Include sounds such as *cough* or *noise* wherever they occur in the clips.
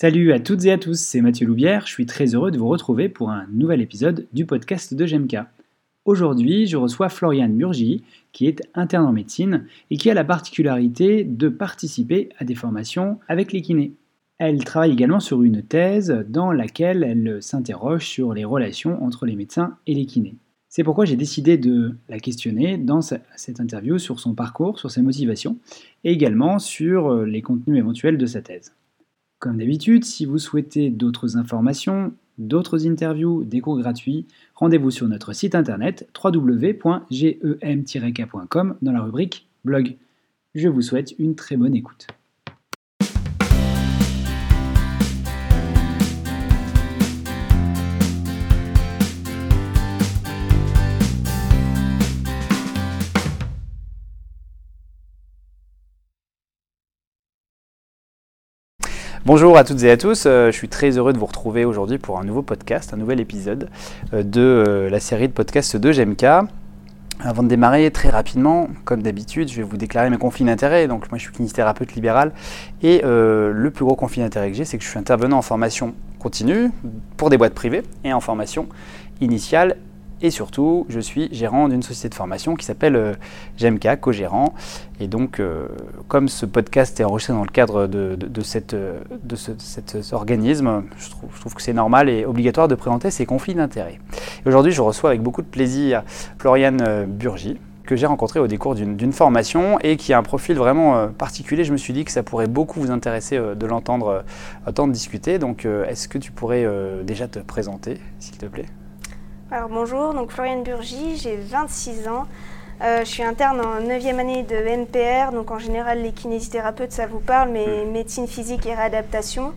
Salut à toutes et à tous, c'est Mathieu Loubière, je suis très heureux de vous retrouver pour un nouvel épisode du podcast de GMK. Aujourd'hui, je reçois Floriane Burgi, qui est interne en médecine et qui a la particularité de participer à des formations avec les kinés. Elle travaille également sur une thèse dans laquelle elle s'interroge sur les relations entre les médecins et les kinés. C'est pourquoi j'ai décidé de la questionner dans cette interview sur son parcours, sur ses motivations, et également sur les contenus éventuels de sa thèse. Comme d'habitude, si vous souhaitez d'autres informations, d'autres interviews, des cours gratuits, rendez-vous sur notre site internet www.gem-k.com dans la rubrique blog. Je vous souhaite une très bonne écoute. Bonjour à toutes et à tous, euh, je suis très heureux de vous retrouver aujourd'hui pour un nouveau podcast, un nouvel épisode euh, de euh, la série de podcasts de GMK. Avant de démarrer, très rapidement, comme d'habitude, je vais vous déclarer mes conflits d'intérêts. Donc, moi, je suis kinésithérapeute libéral. Et le plus gros conflit d'intérêt que j'ai, c'est que je suis intervenant en formation continue pour des boîtes privées et en formation initiale et surtout, je suis gérant d'une société de formation qui s'appelle euh, GMK, co-gérant. Et donc, euh, comme ce podcast est enregistré dans le cadre de, cette, de cet organisme, je trouve, que c'est normal et obligatoire de présenter ces conflits d'intérêts. Aujourd'hui, je reçois avec beaucoup de plaisir Floriane euh, Burgi, que j'ai rencontré au décours d'une formation et qui a un profil vraiment particulier. Je me suis dit que ça pourrait beaucoup vous intéresser de l'entendre entendre discuter. Donc, est-ce que tu pourrais déjà te présenter, s'il te plaît? Alors bonjour, donc Floriane Burgi, j'ai 26 ans. Euh, je suis interne en 9e année de NPR, donc en général les kinésithérapeutes ça vous parle, mais médecine physique et réadaptation.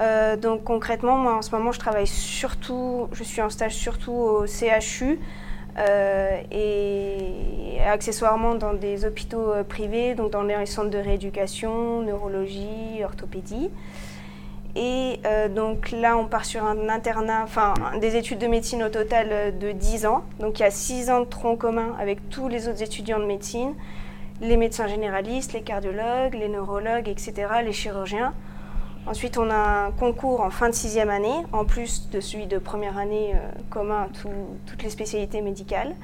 Euh, donc concrètement, moi en ce moment je travaille surtout, je suis en stage surtout au CHU euh, et accessoirement dans des hôpitaux privés, donc dans les centres de rééducation, neurologie, orthopédie. Et euh, donc là, on part sur un internat, enfin des études de médecine au total euh, de 10 ans. Donc il y a 6 ans de tronc commun avec tous les autres étudiants de médecine, les médecins généralistes, les cardiologues, les neurologues, etc., les chirurgiens. Ensuite, on a un concours en fin de sixième année, en plus de celui de première année euh, commun à toutes les spécialités médicales.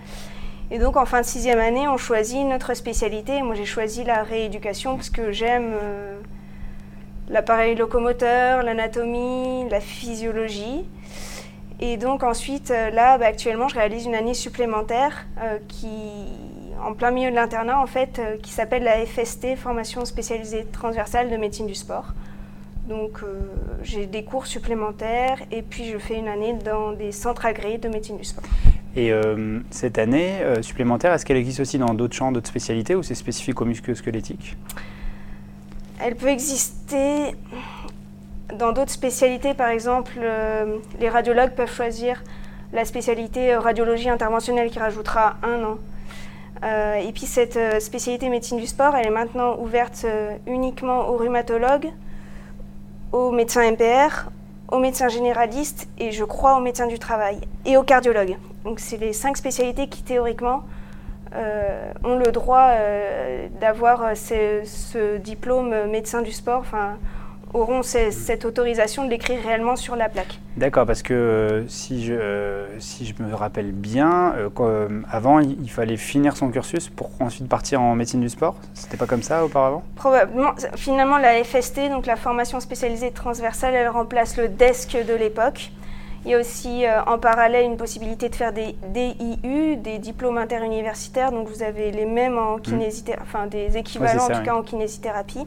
Et donc, en fin de sixième année, on choisit notre spécialité. Moi, j'ai choisi la rééducation parce que j'aime l'appareil locomoteur, l'anatomie, la physiologie. Et donc ensuite, euh, là, bah, actuellement, je réalise une année supplémentaire euh, qui, en plein milieu de l'internat, en fait, euh, qui s'appelle la FST, formation spécialisée transversale de médecine du sport. Donc j'ai des cours supplémentaires et puis je fais une année dans des centres agréés de médecine du sport. Et cette année supplémentaire, est-ce qu'elle existe aussi dans d'autres champs, d'autres spécialités ou c'est spécifique au musculo-squelettique? Elle peut exister dans d'autres spécialités, par exemple, euh, les radiologues peuvent choisir la spécialité euh, radiologie interventionnelle qui rajoutera un an. Euh, et puis cette spécialité médecine du sport, elle est maintenant ouverte uniquement aux rhumatologues, aux médecins MPR, aux médecins généralistes et je crois aux médecins du travail et aux cardiologues. Donc c'est les cinq spécialités qui théoriquement ont le droit euh, d'avoir euh, ce, diplôme médecin du sport, enfin, auront cette autorisation de l'écrire réellement sur la plaque. D'accord, parce que si, je, si je me rappelle bien, avant, il, fallait finir son cursus pour ensuite partir en médecine du sport. C'était pas comme ça auparavant? Probablement. Finalement, la FST, donc la formation spécialisée transversale, elle remplace le DESC de l'époque. Il y a aussi euh, en parallèle une possibilité de faire des DIU, des diplômes interuniversitaires. Donc vous avez les mêmes en mm. kinésithérapie, enfin des équivalents en tout cas en kinésithérapie.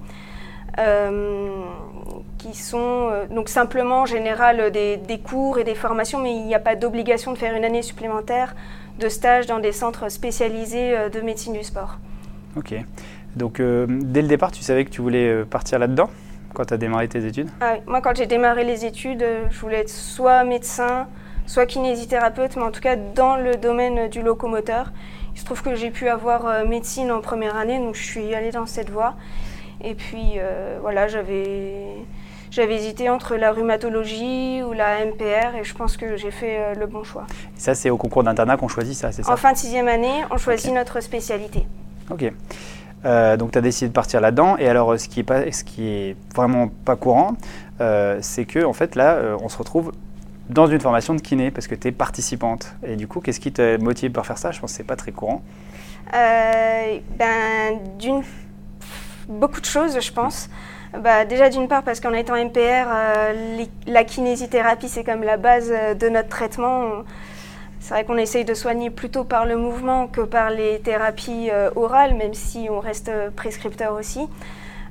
Euh, qui sont euh, donc simplement en général des, cours et des formations, mais il n'y a pas d'obligation de faire une année supplémentaire de stage dans des centres spécialisés de médecine du sport. Ok. Donc dès le départ, tu savais que tu voulais partir là-dedans? Quand tu as démarré tes études? Ah Moi, quand j'ai démarré les études, euh, je voulais être soit médecin, soit kinésithérapeute, mais en tout cas dans le domaine du locomoteur. Il se trouve que j'ai pu avoir euh, médecine en première année, donc je suis allée dans cette voie. Et puis euh, voilà, j'avais j'avais hésité entre la rhumatologie ou la MPR et je pense que j'ai fait le bon choix. ça, c'est au concours d'internat qu'on choisit ça, c'est ça? En fin de sixième année, on choisit notre spécialité. Ok. Donc tu as décidé de partir là-dedans. Et alors ce qui est, pas, ce qui est vraiment pas courant, c'est que en fait là, on se retrouve dans une formation de kiné parce que tu es participante. Et du coup, qu'est-ce qui te motive pour faire ça? Je pense que c'est pas très courant. ben, d'une beaucoup de choses, je pense. Bah, déjà d'une part parce qu'en étant MPR, euh, la kinésithérapie c'est comme la base euh, de notre traitement. C'est vrai qu'on essaye de soigner plutôt par le mouvement que par les thérapies euh, orales, même si on reste prescripteur aussi.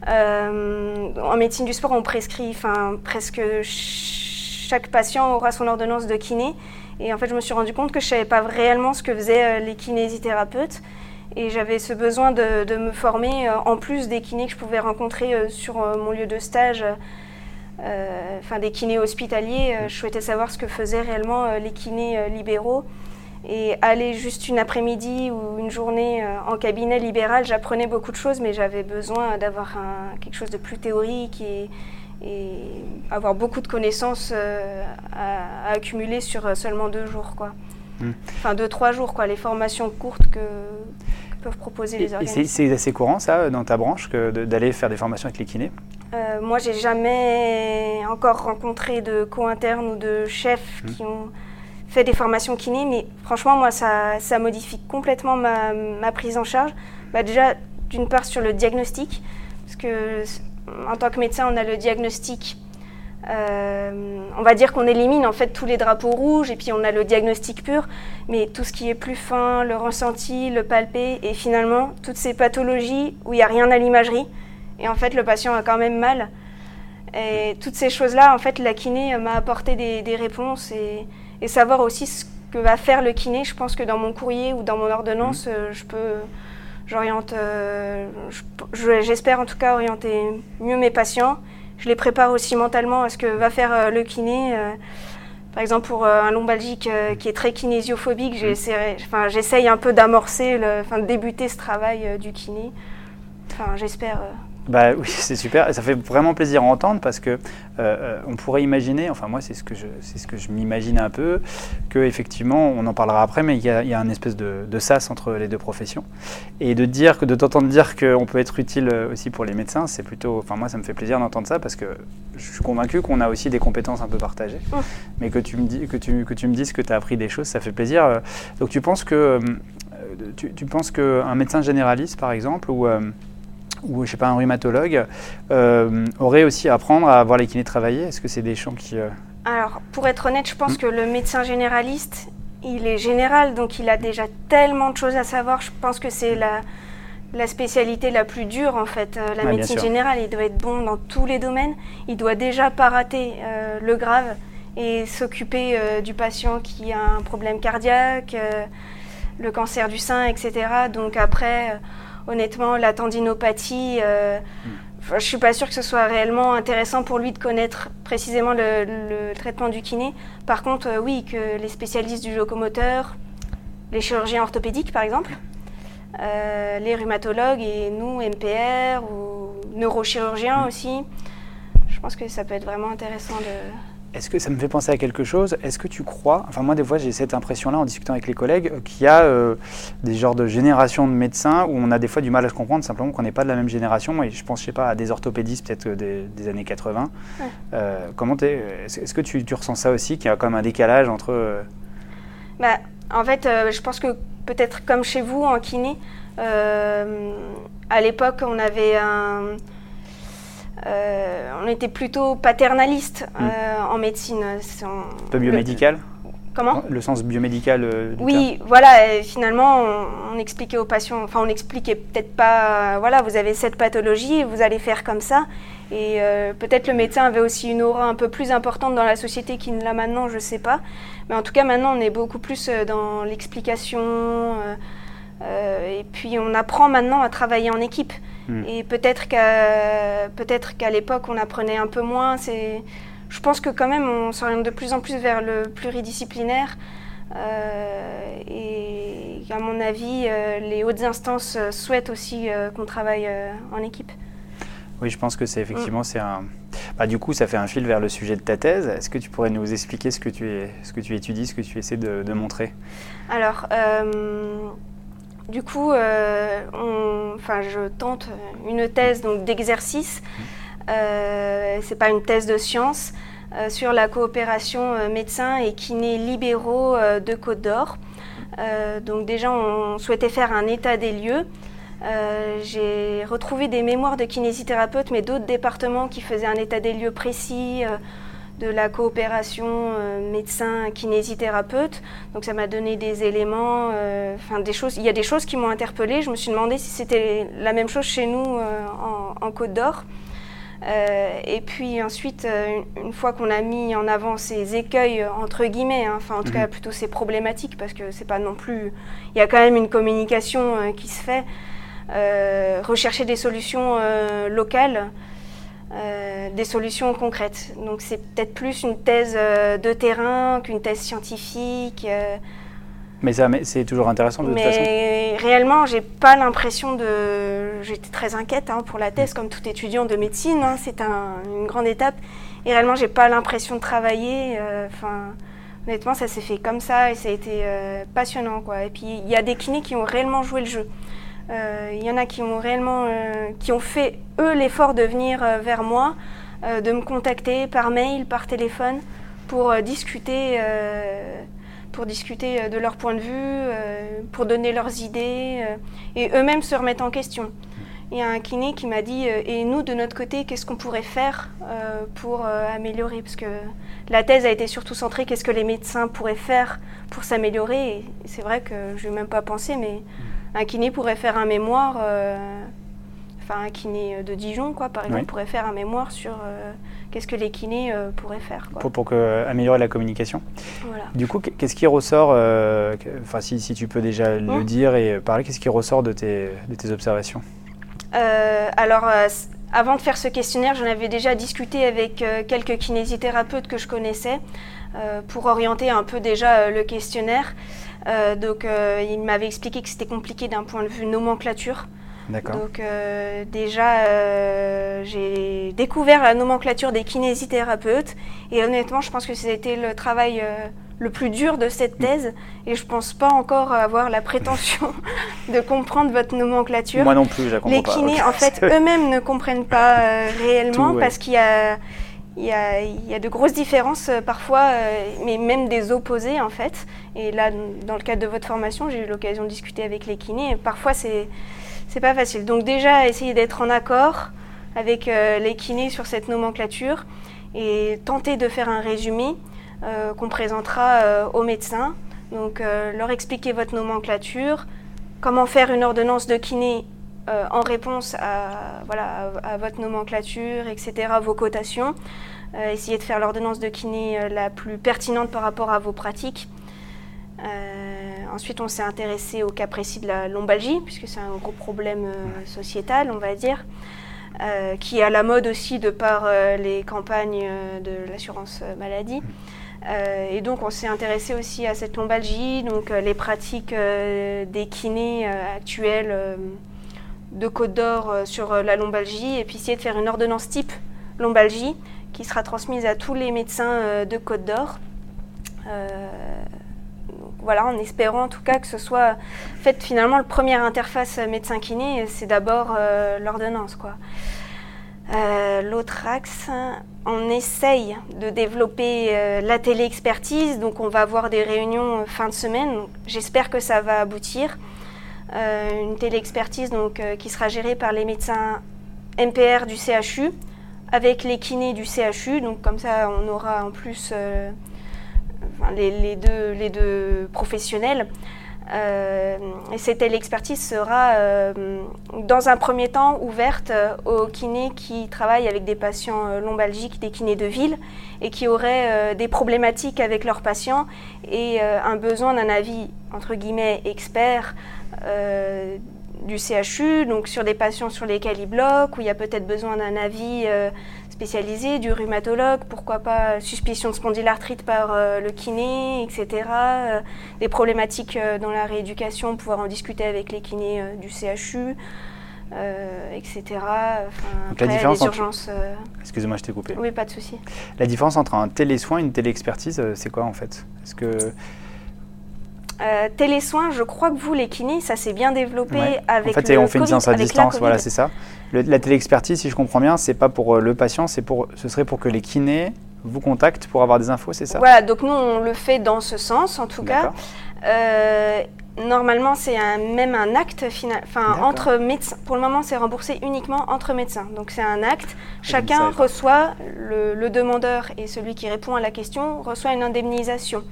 en médecine du sport, on prescrit, enfin presque chaque patient aura son ordonnance de kiné. Et en fait, je me suis rendu compte que je savais pas réellement ce que faisaient les kinésithérapeutes. Et j'avais ce besoin de, me former euh, en plus des kinés que je pouvais rencontrer euh, sur euh, mon lieu de stage, enfin des kinés hospitaliers. je souhaitais savoir ce que faisaient réellement les kinés libéraux. Et aller juste une après-midi ou une journée en cabinet libéral, j'apprenais beaucoup de choses, mais j'avais besoin d'avoir quelque chose de plus théorique et, avoir beaucoup de connaissances à, accumuler sur seulement deux jours. Quoi. Hmm. Enfin, deux, trois jours, quoi, les formations courtes que, peuvent proposer les organismes. C'est assez courant, ça, dans ta branche, d'aller faire des formations avec les kinés? Euh, Moi, j'ai jamais encore rencontré de co-internes ou de chefs hmm. qui ont fait des formations kinés, mais franchement, moi, ça, ça modifie complètement ma, ma, prise en charge. Bah, déjà, d'une part, sur le diagnostic, parce que en tant que médecin, on a le diagnostic euh, on va dire qu'on élimine en fait tous les drapeaux rouges et puis on a le diagnostic pur, mais tout ce qui est plus fin, le ressenti, le palpé et finalement toutes ces pathologies où il n'y a rien à l'imagerie et en fait le patient a quand même mal. Et toutes ces choses-là, en fait, la kiné m'a apporté des, réponses et, savoir aussi ce que va faire le kiné. Je pense que dans mon courrier ou dans mon ordonnance, mmh. euh, je peux, j'oriente, euh, j'espère en tout cas orienter mieux mes patients je les prépare aussi mentalement à ce que va faire euh, le kiné. Euh, par exemple, pour un lombalgique qui est très kinésiophobique, mmh. j'essaye un peu d'amorcer, de débuter ce travail du kiné. Enfin, j'espère. Bah *laughs* oui, c'est super. Et ça fait vraiment plaisir à entendre parce que euh, euh, on pourrait imaginer, enfin moi c'est ce que je, c'est ce que je m'imagine un peu, que effectivement, on en parlera après, mais il y a, y a un espèce de, de, sas entre les deux professions. Et de dire que de t'entendre dire qu'on peut être utile aussi pour les médecins, c'est plutôt, enfin moi ça me fait plaisir d'entendre ça parce que je suis convaincu qu'on a aussi des compétences un peu partagées. Mais que tu me dis, que tu, que tu me dises que tu as appris des choses, ça fait plaisir. Donc tu penses que, euh, tu, tu penses qu'un médecin généraliste par exemple ou ou je sais pas un rhumatologue euh, aurait aussi à apprendre à voir les kinés travailler? Est-ce que c'est des champs qui... Euh, Alors pour être honnête, je pense hmm. que le médecin généraliste, il est général, donc il a déjà tellement de choses à savoir. Je pense que c'est la, la spécialité la plus dure en fait. Euh, la médecine générale, il doit être bon dans tous les domaines. Il doit déjà pas rater le grave et s'occuper du patient qui a un problème cardiaque, le cancer du sein, etc. Donc après honnêtement, la tendinopathie, euh, je ne suis pas sûre que ce soit réellement intéressant pour lui de connaître précisément le, traitement du kiné. Par contre, euh, oui, que les spécialistes du locomoteur, les chirurgiens orthopédiques par exemple, euh, les rhumatologues et nous, MPR ou neurochirurgiens aussi, je pense que ça peut être vraiment intéressant de... Est-ce que ça me fait penser à quelque chose? Est-ce que tu crois, enfin moi des fois j'ai cette impression-là en discutant avec les collègues, euh, qu'il y a euh, des genres de générations de médecins où on a des fois du mal à se comprendre simplement qu'on n'est pas de la même génération. Et je pense, je sais pas, à des orthopédistes peut-être euh, des, années 80. comment est-ce, que tu, ressens ça aussi, qu'il y a même un décalage entre... Bah, en fait, je pense que peut-être comme chez vous en kiné, à l'époque on avait un euh, on était plutôt paternaliste hmm. euh, en médecine. Un peu biomédical Comment Le sens biomédical euh, Oui, voilà, finalement, on, expliquait aux patients, enfin, on expliquait peut-être pas, voilà, vous avez cette pathologie, vous allez faire comme ça. Et peut-être le médecin avait aussi une aura un peu plus importante dans la société qu'il ne l'a maintenant, je ne sais pas. Mais en tout cas, maintenant, on est beaucoup plus dans l'explication. et puis, on apprend maintenant à travailler en équipe. Hmm. Et peut-être qu'à peut-être qu'à l'époque on apprenait un peu moins. C'est, je pense que quand même on s'oriente de plus en plus vers le pluridisciplinaire. Euh, et à mon avis, euh, les hautes instances souhaitent aussi euh, qu'on travaille en équipe. Oui, je pense que c'est effectivement c'est un. Bah, du coup, ça fait un fil vers le sujet de ta thèse. Est-ce que tu pourrais nous expliquer ce que tu, es, ce que tu étudies, ce que tu essaies de, de montrer? Alors, du coup, enfin, je tente une thèse donc d'exercice. Euh, c'est pas une thèse de science sur la coopération médecins et kinés libéraux de Côte d'Or. donc déjà, on souhaitait faire un état des lieux. j'ai retrouvé des mémoires de kinésithérapeutes, mais d'autres départements qui faisaient un état des lieux précis de la coopération euh, médecin-kinésithérapeute. Donc ça m'a donné des éléments, euh, enfin des choses. Il y a des choses qui m'ont interpellée. Je me suis demandé si c'était la même chose chez nous euh, en, Côte d'Or. et puis ensuite, une fois qu'on a mis en avant ces écueils entre guillemets, hein, enfin en tout cas mhm. plutôt ces problématiques, parce que c'est pas non plus, il y a quand même une communication qui se fait. rechercher des solutions locales. Euh, des solutions concrètes. Donc c'est peut-être plus une thèse euh, de terrain qu'une thèse scientifique. Euh. Mais, ça, c'est toujours intéressant de toute façon. Mais réellement, j'ai pas l'impression de. J'étais très inquiète hein, pour la thèse, comme tout étudiant de médecine. Hein, c'est une grande étape. Et réellement, j'ai pas l'impression de travailler. Enfin, honnêtement, ça s'est fait comme ça et ça a été passionnant, quoi. Et puis, il y a des kinés qui ont réellement joué le jeu. Euh, il y en a qui ont réellement, euh, qui ont fait eux l'effort de venir euh, vers moi, de me contacter par mail, par téléphone, pour discuter, pour discuter de leur point de vue, pour donner leurs idées et eux-mêmes se remettre en question. Il y a un kiné qui m'a dit et nous de notre côté qu'est-ce qu'on pourrait faire pour améliorer? Parce que la thèse a été surtout centrée qu'est-ce que les médecins pourraient faire pour s'améliorer? C'est vrai que je n'ai même pas pensé mais un kiné pourrait faire un mémoire, euh, enfin un kiné de Dijon, quoi, par exemple, pourrait faire un mémoire sur euh, qu'est-ce que les kinés euh, pourraient faire. Pour, améliorer la communication. Du coup, qu'est-ce qui ressort, enfin si, tu peux déjà le hum. dire et parler, qu'est-ce qui ressort de tes, de tes observations? Alors, avant de faire ce questionnaire, j'en avais déjà discuté avec quelques kinésithérapeutes que je connaissais pour orienter un peu déjà le questionnaire. Euh, donc, euh, il m'avait expliqué que c'était compliqué d'un point de vue nomenclature. D'accord. Donc, euh, déjà, j'ai découvert la nomenclature des kinésithérapeutes. Et honnêtement, je pense que c'était le travail le plus dur de cette mm. thèse et je pense pas encore avoir la prétention *laughs* de comprendre votre nomenclature. Moi non plus, je comprends Les kinés, en fait, *laughs* eux-mêmes ne comprennent pas réellement parce qu'il y a il y, a, de grosses différences euh, parfois, euh, mais même des opposés en fait. Et là, dans le cadre de votre formation, j'ai eu l'occasion de discuter avec les kinés. Parfois, c'est c'est pas facile. Donc déjà, essayer d'être en accord avec euh, les kinés sur cette nomenclature et tenter de faire un résumé qu'on présentera aux médecins. Donc leur expliquer votre nomenclature, comment faire une ordonnance de kiné euh, en réponse à, voilà, à, votre nomenclature, etc., vos cotations. Euh, essayez de faire l'ordonnance de kiné euh, la plus pertinente par rapport à vos pratiques. ensuite, on s'est intéressé au cas précis de la lombalgie, puisque c'est un gros problème sociétal, on va dire, qui est à la mode aussi de par les campagnes de l'assurance maladie. et donc, on s'est intéressé aussi à cette lombalgie, donc les pratiques des kinés actuels de Côte d'Or euh, sur euh, la lombalgie et puis essayer de faire une ordonnance type lombalgie qui sera transmise à tous les médecins euh, de Côte d'Or. voilà, en espérant en tout cas que ce soit fait finalement le première interface médecin-kiné, c'est d'abord l'ordonnance. quoi. L'autre axe, on essaye de développer la télé-expertise, donc on va avoir des réunions fin de semaine. J'espère que ça va aboutir. Euh, une téléexpertise donc, euh, qui sera gérée par les médecins MPR du CHU avec les kinés du CHU. Donc comme ça, on aura en plus euh, les, deux, professionnels. et cette téléexpertise sera dans un premier temps ouverte aux kinés qui travaillent avec des patients lombalgiques, des kinés de ville, et qui auraient des problématiques avec leurs patients et un besoin d'un avis entre guillemets expert euh, du CHU, donc sur des patients sur lesquels ils bloquent, où il y a peut-être besoin d'un avis euh, spécialisé, du rhumatologue, pourquoi pas suspicion de spondylarthrite par euh, le kiné, etc. des problématiques dans la rééducation, pouvoir en discuter avec les kinés du CHU. etc. la différence les urgences. Excusez-moi, je t'ai coupé. Oui, pas de souci. La différence entre un télésoin et une téléexpertise, c'est quoi en fait? Est-ce que Euh, télésoins, je crois que vous, les kinés, ça s'est bien développé avec En fait, le on fait une séance à distance, voilà, c'est ça. Le- la téléexpertise, si je comprends bien, c'est pas pour euh, le patient, c'est pour, ce serait pour que les kinés vous contactent pour avoir des infos, c'est ça? Voilà, donc nous, on le fait dans ce sens, en tout cas. Euh, normalement, c'est même un acte final. Enfin, entre médecins. Pour le moment, c'est remboursé uniquement entre médecins. Donc, c'est un acte. Chacun reçoit, le, le demandeur et celui qui répond à la question, reçoit une indemnisation.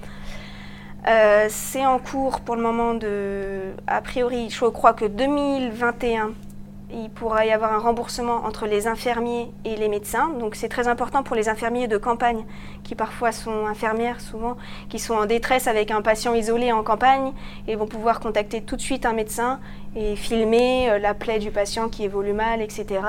Euh, c'est en cours pour le moment de. A priori, je crois que 2021, il pourra y avoir un remboursement entre les infirmiers et les médecins. Donc c'est très important pour les infirmiers de campagne, qui parfois sont infirmières souvent, qui sont en détresse avec un patient isolé en campagne et vont pouvoir contacter tout de suite un médecin et filmer euh, la plaie du patient qui évolue mal, etc.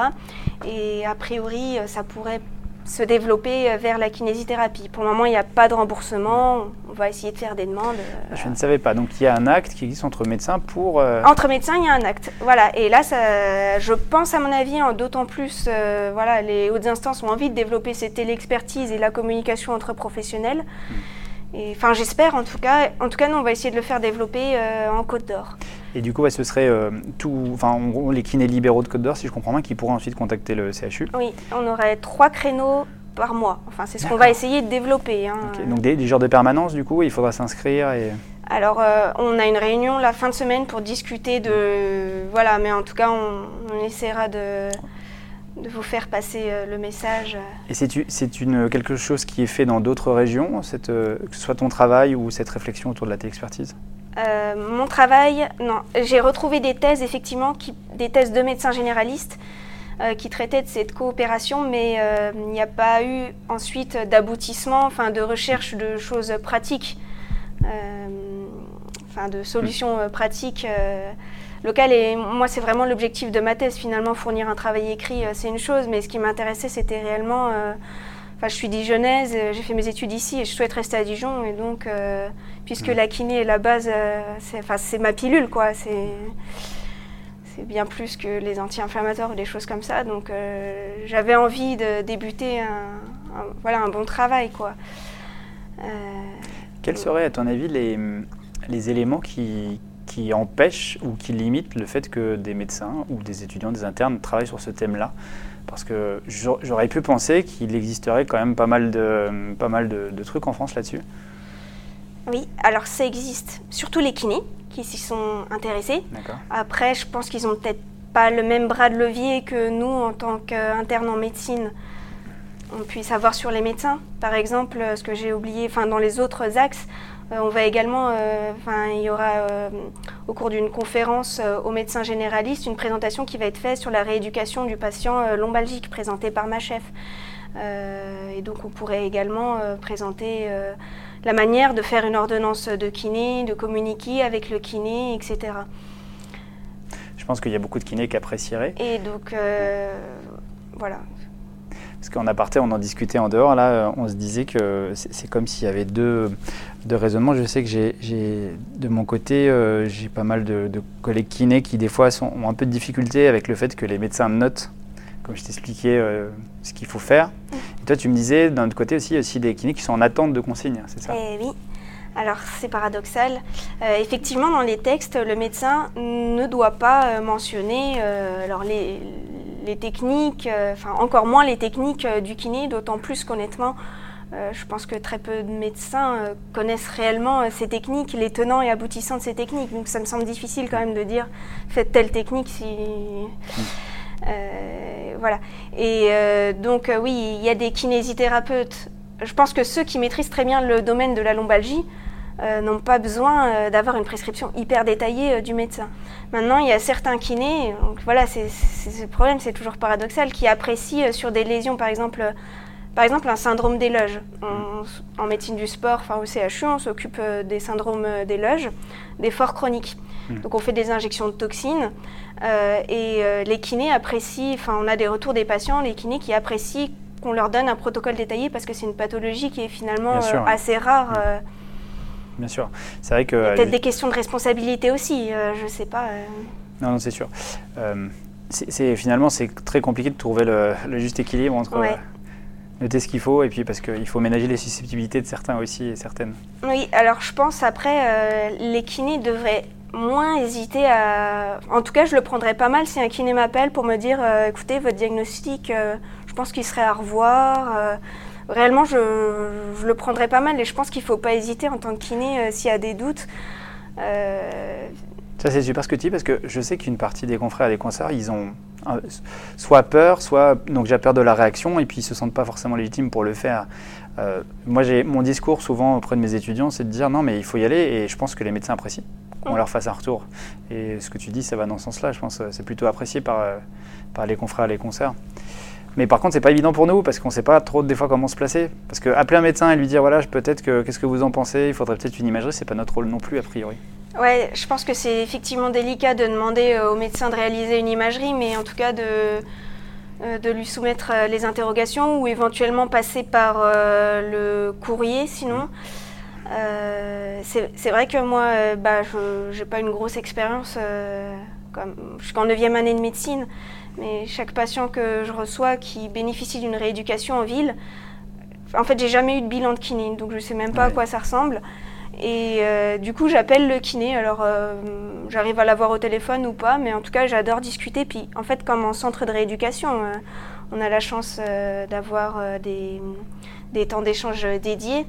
Et a priori, euh, ça pourrait se développer euh, vers la kinésithérapie. Pour le moment, il n'y a pas de remboursement. On va essayer de faire des demandes. euh, Je ne savais pas. Donc il y a un acte qui existe entre médecins pour. euh, entre médecins, il y a un acte. Voilà. Et là, ça, je pense, à mon avis, d'autant plus, euh, voilà, les hautes instances ont envie de développer cette téléexpertise et la communication entre professionnels. Et enfin, j'espère, en tout cas. En tout cas, nous, on va essayer de le faire développer en Côte d'Or. Et du coup, ouais, ce serait euh, tout, enfin, en gros, les kinés libéraux de Côte d'Or, si je comprends bien, qui pourraient ensuite contacter le CHU. Oui, on aurait trois créneaux par mois. Enfin, c'est ce qu'on va essayer de développer. hein. Donc des, des jours de permanence, du coup, il faudra s'inscrire et. Alors, euh, on a une réunion la fin de semaine pour discuter de. Voilà, mais en tout cas, on, on essaiera de, de vous faire passer euh, le message. Et c'est une quelque chose qui est fait dans d'autres régions, cette, euh, que ce soit ton travail ou cette réflexion autour de la téléexpertise? Euh, mon travail, non, j'ai retrouvé des thèses, effectivement, des thèses de médecins généralistes euh, qui traitaient de cette coopération, mais euh, il n'y a pas eu ensuite d'aboutissement, enfin de recherche de choses pratiques, enfin de solutions pratiques locales. Et moi, c'est vraiment l'objectif de ma thèse, finalement, fournir un travail écrit, c'est une chose, mais ce qui m'intéressait, c'était réellement... Enfin, je suis dijonnaise, euh, j'ai fait mes études ici et je souhaite rester à Dijon. Et donc, euh, puisque Mhm. la kiné est la base, euh, c'est ma pilule, quoi. C'est bien plus que les anti-inflammatoires ou des choses comme ça. Donc, euh, j'avais envie de débuter un, un- voilà, un bon travail, quoi. Quels seraient, à ton avis, les, les éléments qui, qui empêchent ou qui limitent le fait que des médecins ou des étudiants, des internes travaillent sur ce thème-là? Parce que j'au- j'aurais pu penser qu'il existerait quand même pas mal de, pas mal de, de trucs en France là-dessus. oui, alors ça existe, surtout les kinés qui s'y sont intéressés. Après, je pense qu'ils ont peut-être pas le même bras de levier que nous en tant qu'internes en médecine. On puisse avoir sur les médecins, par exemple, ce que j'ai oublié, enfin dans les autres axes, on va également, euh, enfin il y aura euh, au cours d'une conférence euh, aux médecins généralistes une présentation qui va être faite sur la rééducation du patient euh, lombalgique présentée par ma chef. Euh, et donc on pourrait également euh, présenter euh, la manière de faire une ordonnance de kiné, de communiquer avec le kiné, etc. Je pense qu'il y a beaucoup de kinés qui apprécieraient. Et donc, euh, voilà. Parce qu'en aparté, on en discutait en dehors, là, euh, on se disait que c'est comme s'il y avait deux, deux raisonnements. Je sais que j'ai, de mon côté, euh, j'ai pas mal de, de collègues kinés qui, des fois, sont, ont un peu de difficulté avec le fait que les médecins notent, comme je t'expliquais, euh, ce qu'il faut faire. Et toi, tu me disais, d'un autre côté aussi, aussi des kinés qui sont en attente de consignes, c'est ça? Eh oui. Alors, c'est paradoxal. Effectivement, dans les textes, le médecin ne doit pas mentionner alors les, les techniques, euh, enfin encore moins les techniques euh, du kiné, d'autant plus qu'honnêtement, euh, je pense que très peu de médecins connaissent réellement ces techniques, les tenants et aboutissants de ces techniques. Donc, ça me semble difficile quand même de dire faites telle technique si. Voilà. Et donc, oui, il y a des kinésithérapeutes. Je pense que ceux qui maîtrisent très bien le domaine de la lombalgie n'ont pas besoin d'avoir une prescription hyper détaillée du médecin. Maintenant, il y a certains kinés, donc voilà, c'est le problème, c'est toujours paradoxal, qui apprécient euh, sur des lésions, par exemple, euh, par exemple un syndrome des loges. On- en médecine du sport, enfin au CHU, on s'occupe euh, des syndromes des loges, des forts chroniques. Mhm. Donc on fait des injections de toxines et les kinés apprécient, enfin on a des retours des patients, les kinés qui apprécient qu'on leur donne un protocole détaillé parce que c'est une pathologie qui est finalement sûr, assez rare. Mhm. Bien sûr. C'est vrai que. euh, peut-être des questions de responsabilité aussi, euh, je sais pas. euh. Non, non, c'est sûr. C'est- finalement, c'est très compliqué de trouver le, le juste équilibre entre Ouais. noter ce qu'il faut et puis parce qu'il faut ménager les susceptibilités de certains aussi et certaines. Oui, alors je pense après, euh, les kinés devraient moins hésiter à... En tout cas, je le prendrais pas mal si un kiné m'appelle pour me dire, euh, écoutez, votre diagnostic, euh, je pense qu'il serait à revoir. Réellement, je, je, le prendrais pas mal et je pense qu'il ne faut pas hésiter en tant que kiné s'il y a des doutes. Ça, c'est super ce que tu dis parce que je sais qu'une partie des confrères des concerts, ils ont soit peur, soit donc j'ai peur de la réaction et puis ils se sentent pas forcément légitimes pour le faire. Euh, moi, j'ai mon discours souvent auprès de mes étudiants, c'est de dire non, mais il faut y aller et je pense que les médecins apprécient qu'on leur fasse un retour. Et ce que tu dis, ça va dans ce sens-là. Je pense c'est plutôt apprécié par, euh, par les confrères et les concerts. Mais par contre, c'est pas évident pour nous parce qu'on sait pas trop des fois comment se placer. Parce que appeler un médecin et lui dire voilà, peut-être que qu'est-ce que vous en pensez, il faudrait peut-être une imagerie, c'est pas notre rôle non plus a priori. Ouais, je pense que c'est effectivement délicat de demander euh, au médecin de réaliser une imagerie, mais en tout cas de, euh, de lui soumettre euh, les interrogations ou éventuellement passer par le courrier sinon. c'est vrai que moi, bah, je n'ai pas une grosse expérience, comme, je suis qu'en 9e année de médecine, mais chaque patient que je reçois qui bénéficie d'une rééducation en ville, en fait, j'ai jamais eu de bilan de kiné, donc je ne sais même pas à quoi ça ressemble. Et euh, du coup, j'appelle le kiné. Alors, euh, j'arrive à l'avoir au téléphone ou pas, mais en tout cas, j'adore discuter. Puis, en fait, comme en centre de rééducation, euh, on a la chance d'avoir des, des, temps d'échange dédiés.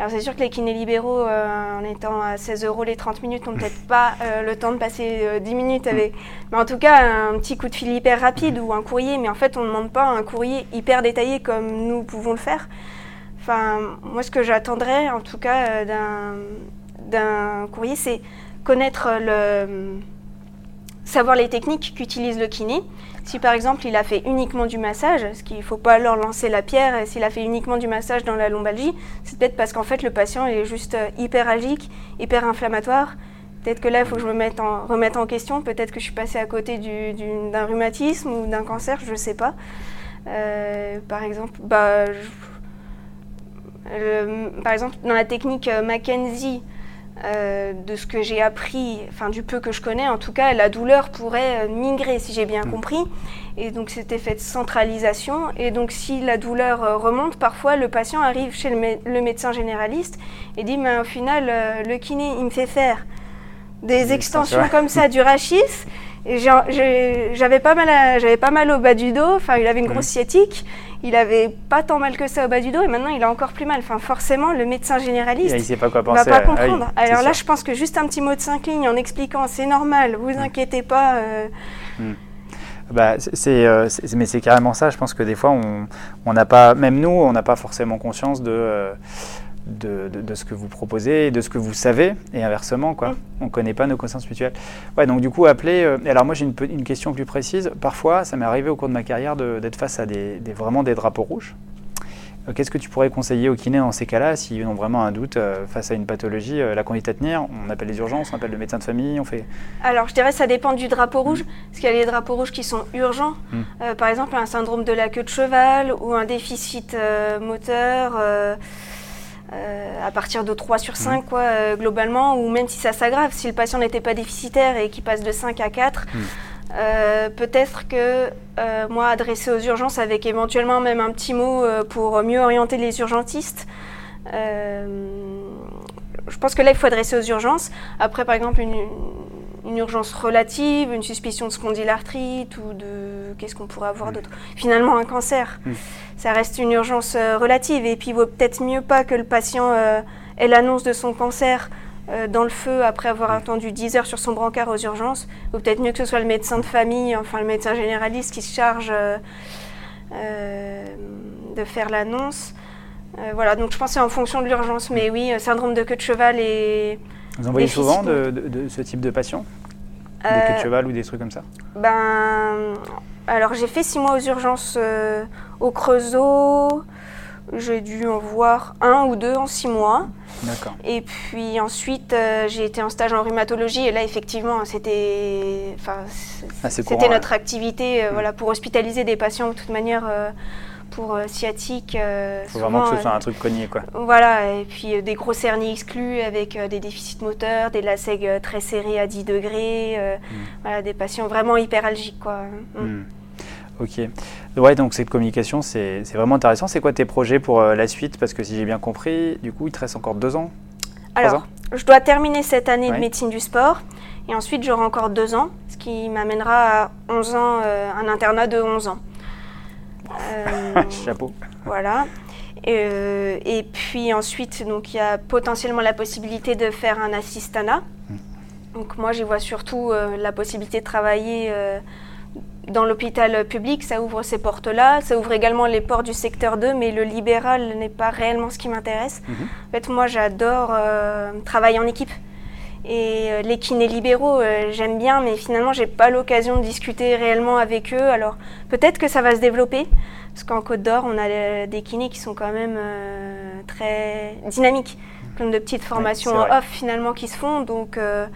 Alors, c'est sûr que les kinés libéraux, en étant à 16 euros les 30 minutes, n'ont peut-être pas le temps de passer 10 minutes avec. Mais en tout cas, un petit coup de fil hyper rapide ou un courrier. Mais en fait, on ne demande pas un courrier hyper détaillé comme nous pouvons le faire. Enfin, moi, ce que j'attendrais, en tout cas, euh, d'un courrier, c'est connaître le. savoir les techniques qu'utilise le kiné. Si par exemple il a fait uniquement du massage, ce qu'il ne faut pas leur lancer la pierre, s'il a fait uniquement du massage dans la lombalgie, c'est peut-être parce qu'en fait le patient est juste euh, hyperalgique, hyper inflammatoire. Peut-être que là il faut que je me remette en question, peut-être que je suis passée à côté d'un rhumatisme ou d'un cancer, je ne sais pas. Euh, par exemple, bah, par exemple, dans la technique euh, Mackenzie, euh, de ce que j'ai appris, enfin du peu que je connais, en tout cas, la douleur pourrait euh, migrer, si j'ai bien mm. compris. Et donc, cet effet de centralisation. Et donc, si la douleur remonte, parfois, le patient arrive chez le, médecin généraliste et dit, mais au final, le kiné, il me fait faire des extensions comme ça du rachis j'avais pas, mal pas mal au bas du dos, enfin il avait une grosse sciatique, il avait pas tant mal que ça au bas du dos et maintenant il a encore plus mal. Enfin forcément le médecin généraliste il pas quoi va pas comprendre. Alors là je pense que juste un petit mot de cinq lignes en expliquant c'est normal, vous inquiétez pas. Euh. Hmm. Bah, euh, c'est, mais c'est carrément ça. Je pense que des fois, on n'a pas, même nous, on n'a pas forcément conscience de, euh, de, ce que vous proposez et de ce que vous savez, et inversement, quoi. On ne connaît pas nos connaissances mutuelles. Ouais, donc du coup, appeler. Euh, alors moi, j'ai une, une, question plus précise. Parfois, ça m'est arrivé au cours de ma carrière d'être face à des, vraiment des drapeaux rouges. Euh, qu'est-ce que tu pourrais conseiller aux kinés dans ces cas-là, s'ils ont vraiment un doute euh, face à une pathologie, la conduite à tenir? On appelle les urgences, on appelle le médecin de famille, on fait. Alors, je dirais que ça dépend du drapeau rouge, mm. parce qu'il y a les drapeaux rouges qui sont urgents. Mm. par exemple, un syndrome de la queue de cheval ou un déficit moteur. Euh, à partir de 3 sur 5, quoi, euh, globalement, ou même si ça s'aggrave, si le patient n'était pas déficitaire et qu'il passe de 5 à 4, hmm. euh, peut-être que moi, adresser aux urgences avec éventuellement même un petit mot pour mieux orienter les urgentistes. je pense que là, il faut adresser aux urgences. Après, par exemple, une, une urgence relative, une suspicion de spondylarthrite ou de qu'est-ce qu'on pourrait avoir d'autre Finalement, un cancer. Ça reste une urgence euh, relative et puis il vaut peut-être mieux pas que le patient euh, ait l'annonce de son cancer euh, dans le feu après avoir attendu 10 heures sur son brancard aux urgences. Ou peut-être mieux que ce soit le médecin de famille, enfin le médecin généraliste qui se charge de faire l'annonce. voilà, donc je pense que c'est en fonction de l'urgence. Mais oui, syndrome de queue de cheval et vous en voyez souvent de, ce type de patients? Des queues de euh, cheval ou des trucs comme ça Ben, alors j'ai fait six mois aux urgences euh, au Creusot. J'ai dû en voir un ou deux en six mois. D'accord. Et puis ensuite, euh, j'ai été en stage en rhumatologie et là, effectivement, c'était, enfin, c'était notre activité, mm. voilà, pour hospitaliser des patients de toute manière pour euh, sciatique. Il euh, faut vraiment que ce soit un truc cogné, quoi. Voilà, et puis euh, des grosses hernies exclues avec des déficits moteurs, des lacets très serrés à 10 degrés, hmm. voilà, des patients vraiment hyperalgiques, quoi. Hmm. Hmm. Ok. Ouais, donc cette communication, c'est vraiment intéressant. C'est quoi tes projets pour la suite? Parce que si j'ai bien compris, du coup, il te reste encore deux ans? Alors, je dois terminer cette année de médecine du sport. Et ensuite, j'aurai encore deux ans, ce qui m'amènera à 11 ans, un internat de 11 ans. *laughs* Chapeau. Voilà. Euh, et puis ensuite, donc il y a potentiellement la possibilité de faire un assistanat. Hmm. Donc moi, j'y vois surtout euh, la possibilité de travailler euh, dans l'hôpital public. Ça ouvre ces portes-là. Ça ouvre également les portes du secteur 2, mais le libéral n'est pas réellement ce qui m'intéresse. Hmm. En fait, moi, j'adore travailler en équipe. Et les kinés libéraux, j'aime bien, mais finalement, j'ai pas l'occasion de discuter réellement avec eux. Alors peut-être que ça va se développer. Parce qu'en Côte d'Or, on a des kinés qui sont quand même euh, très dynamiques, plein de petites formations off finalement qui se font. Donc euh,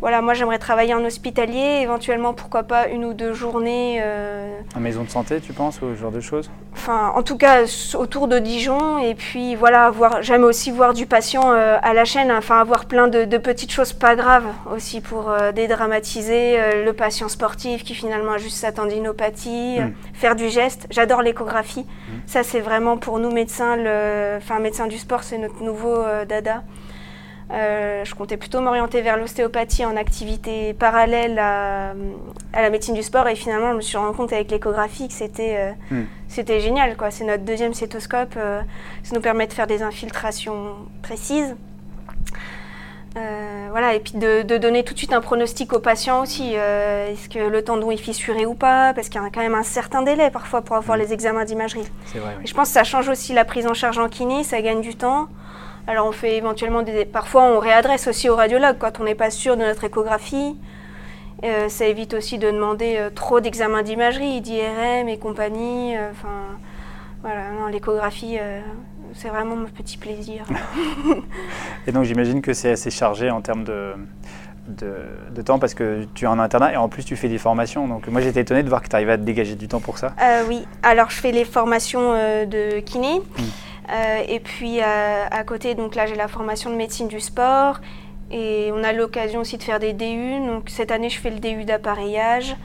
voilà, moi j'aimerais travailler en hospitalier, éventuellement pourquoi pas une ou deux journées. Euh, en maison de santé, tu penses, ou ce genre de choses? Enfin, en tout cas, autour de Dijon, et puis voilà, j'aime aussi voir du patient euh, à la chaîne, enfin avoir plein de, petites choses pas graves aussi pour euh, dédramatiser le patient sportif qui finalement a juste sa tendinopathie, hmm. faire du geste. J'adore l'échographie. Hmm. Ça, c'est vraiment pour nous médecins, le, enfin médecins du sport, c'est notre nouveau dada. Euh, je comptais plutôt m'orienter vers l'ostéopathie en activité parallèle à, la médecine du sport et finalement je me suis rendu compte avec l'échographie que c'était euh, hmm. génial. C'est notre deuxième cétoscope, euh, ça nous permet de faire des infiltrations précises. voilà, et puis de, donner tout de suite un pronostic aux patients aussi. Est-ce que le tendon est fissuré ou pas Parce qu'il y a quand même un certain délai parfois pour avoir hmm. les examens d'imagerie. Je pense que ça change aussi la prise en charge en kiné, ça gagne du temps. Alors on fait éventuellement des... Parfois on réadresse aussi au radiologue quand on n'est pas sûr de notre échographie. Euh, ça évite aussi de demander euh, trop d'examens d'imagerie, d'IRM et compagnie. Euh, enfin, voilà, l'échographie, c'est vraiment mon petit plaisir. *laughs* et donc j'imagine que c'est assez chargé en termes de, de, temps parce que tu es en internat et en plus tu fais des formations. Donc moi j'étais étonnée de voir que tu arrives à te dégager du temps pour ça. oui, alors je fais les formations de kiné. Hmm. Euh, et puis à, côté, donc là j'ai la formation de médecine du sport et on a l'occasion aussi de faire des DU. Donc cette année je fais le DU d'appareillage.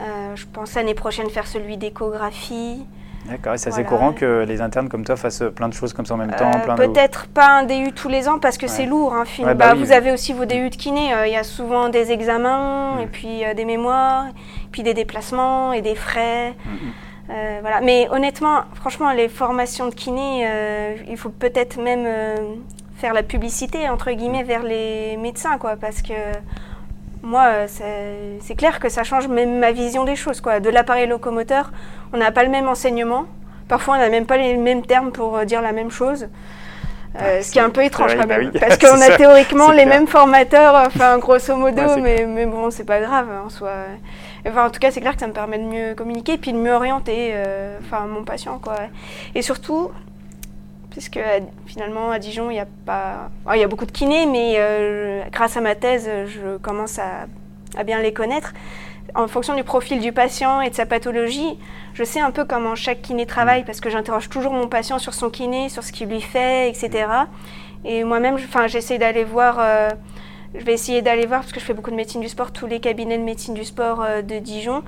Euh, je pense l'année prochaine faire celui d'échographie. D'accord, et c'est assez courant que les internes comme toi fassent plein de choses comme ça en même temps euh, Peut-être pas un DU tous les ans parce que c'est lourd. Hein, bah bah, vous avez aussi vos DU de kiné, il y a souvent des examens, mm. et puis des mémoires, puis des déplacements et des frais. Mm, mm. Euh, voilà. Mais honnêtement, franchement, les formations de kiné, euh, il faut peut-être même euh, faire la publicité, entre guillemets, vers les médecins, quoi, parce que moi, c'est clair que ça change même ma vision des choses, quoi. De l'appareil locomoteur, on n'a pas le même enseignement. Parfois, on n'a même pas les mêmes termes pour dire la même chose. Ah, ce qui est un peu étrange quand même, bah parce qu'on *laughs* a théoriquement les mêmes formateurs, enfin grosso modo, mais, mais, bon, c'est pas grave en soi en tout cas, c'est clair que ça me permet de mieux communiquer et puis de mieux orienter euh, enfin, mon patient. Quoi. Et surtout, puisque finalement à Dijon, il y a pas, il y a beaucoup de kinés, mais euh, grâce à ma thèse, je commence à, bien les connaître. En fonction du profil du patient et de sa pathologie, je sais un peu comment chaque kiné travaille parce que j'interroge toujours mon patient sur son kiné, sur ce qu'il lui fait, etc. Et moi-même, j'essaie d'aller voir. Euh, je vais essayer d'aller voir, parce que je fais beaucoup de médecine du sport, tous les cabinets de médecine du sport euh, de Dijon.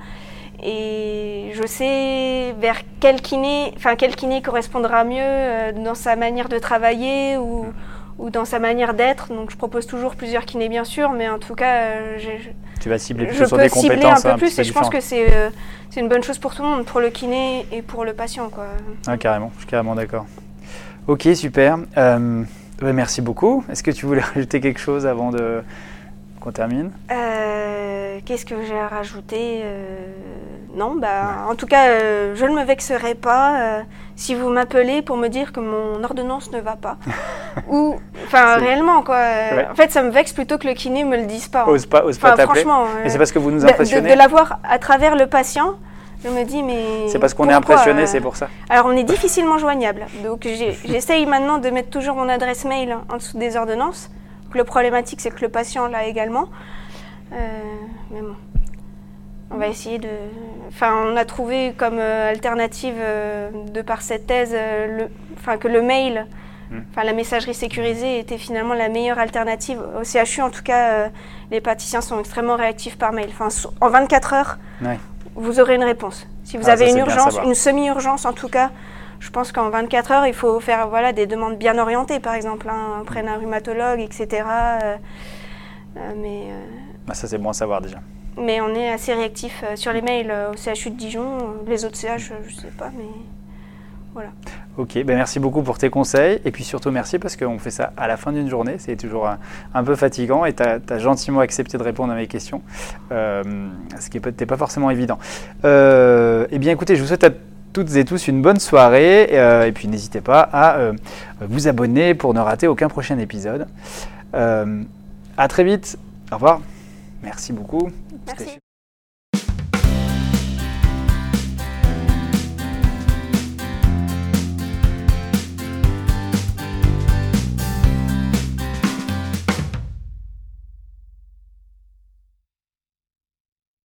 Et je sais vers quel kiné, enfin quel kiné correspondra mieux euh, dans sa manière de travailler ou, ou dans sa manière d'être. Donc je propose toujours plusieurs kinés bien sûr, mais en tout cas, euh, tu vas cibler plus sur des compétences un peu plus. et je pense que c'est une bonne chose pour tout le monde, pour le kiné et pour le patient, quoi. Ah, carrément, je suis carrément d'accord. Ok, super merci beaucoup. Est-ce que tu voulais *laughs* rajouter quelque chose avant de qu'on termine? Euh, Qu'est-ce que j'ai à rajouter? Euh, Non, bah, en tout cas, euh, je ne me vexerai pas si vous m'appelez pour me dire que mon ordonnance ne va pas. *laughs* Ou, enfin, réellement, quoi. En fait, ça me vexe plutôt que le kiné me le dise pas. Hein. Ose pas, ose pas Franchement. Mais c'est parce que vous nous impressionnez. de, de l'avoir à travers le patient je me dis, mais. C'est parce qu'on est impressionné, c'est pour ça. Alors, on est difficilement joignable. Donc, j'essaye maintenant de mettre toujours mon adresse mail en dessous des ordonnances. le problématique, c'est que le patient l'a également. Euh, mais bon. On va essayer de. Enfin, on a trouvé comme euh, alternative, euh, de par cette thèse, le... enfin, que le mail, hmm. enfin, la messagerie sécurisée était finalement la meilleure alternative. Au CHU, en tout cas, les praticiens sont extrêmement réactifs par mail. Enfin, en 24 heures, vous aurez une réponse. Si vous Ah, avez une urgence, une semi-urgence en tout cas, je pense qu'en 24 heures, il faut faire voilà, des demandes bien orientées, par exemple, hein, auprès d'un rhumatologue, etc. euh, euh, mais, euh, Bah, ça, c'est bon à savoir déjà. mais on est assez réactif sur les mails au CHU de Dijon. Les autres CH, je sais pas, mais voilà. Ok, ben merci beaucoup pour tes conseils. Et puis surtout, merci parce qu'on fait ça à la fin d'une journée. C'est toujours un, un peu fatigant et tu as, gentiment accepté de répondre à mes questions, euh, ce qui n'était pas forcément évident. Euh, eh bien, écoutez, je vous souhaite à toutes et tous une bonne soirée. euh, et puis, n'hésitez pas à vous abonner pour ne rater aucun prochain épisode. À très vite. Au revoir. Merci beaucoup. Merci.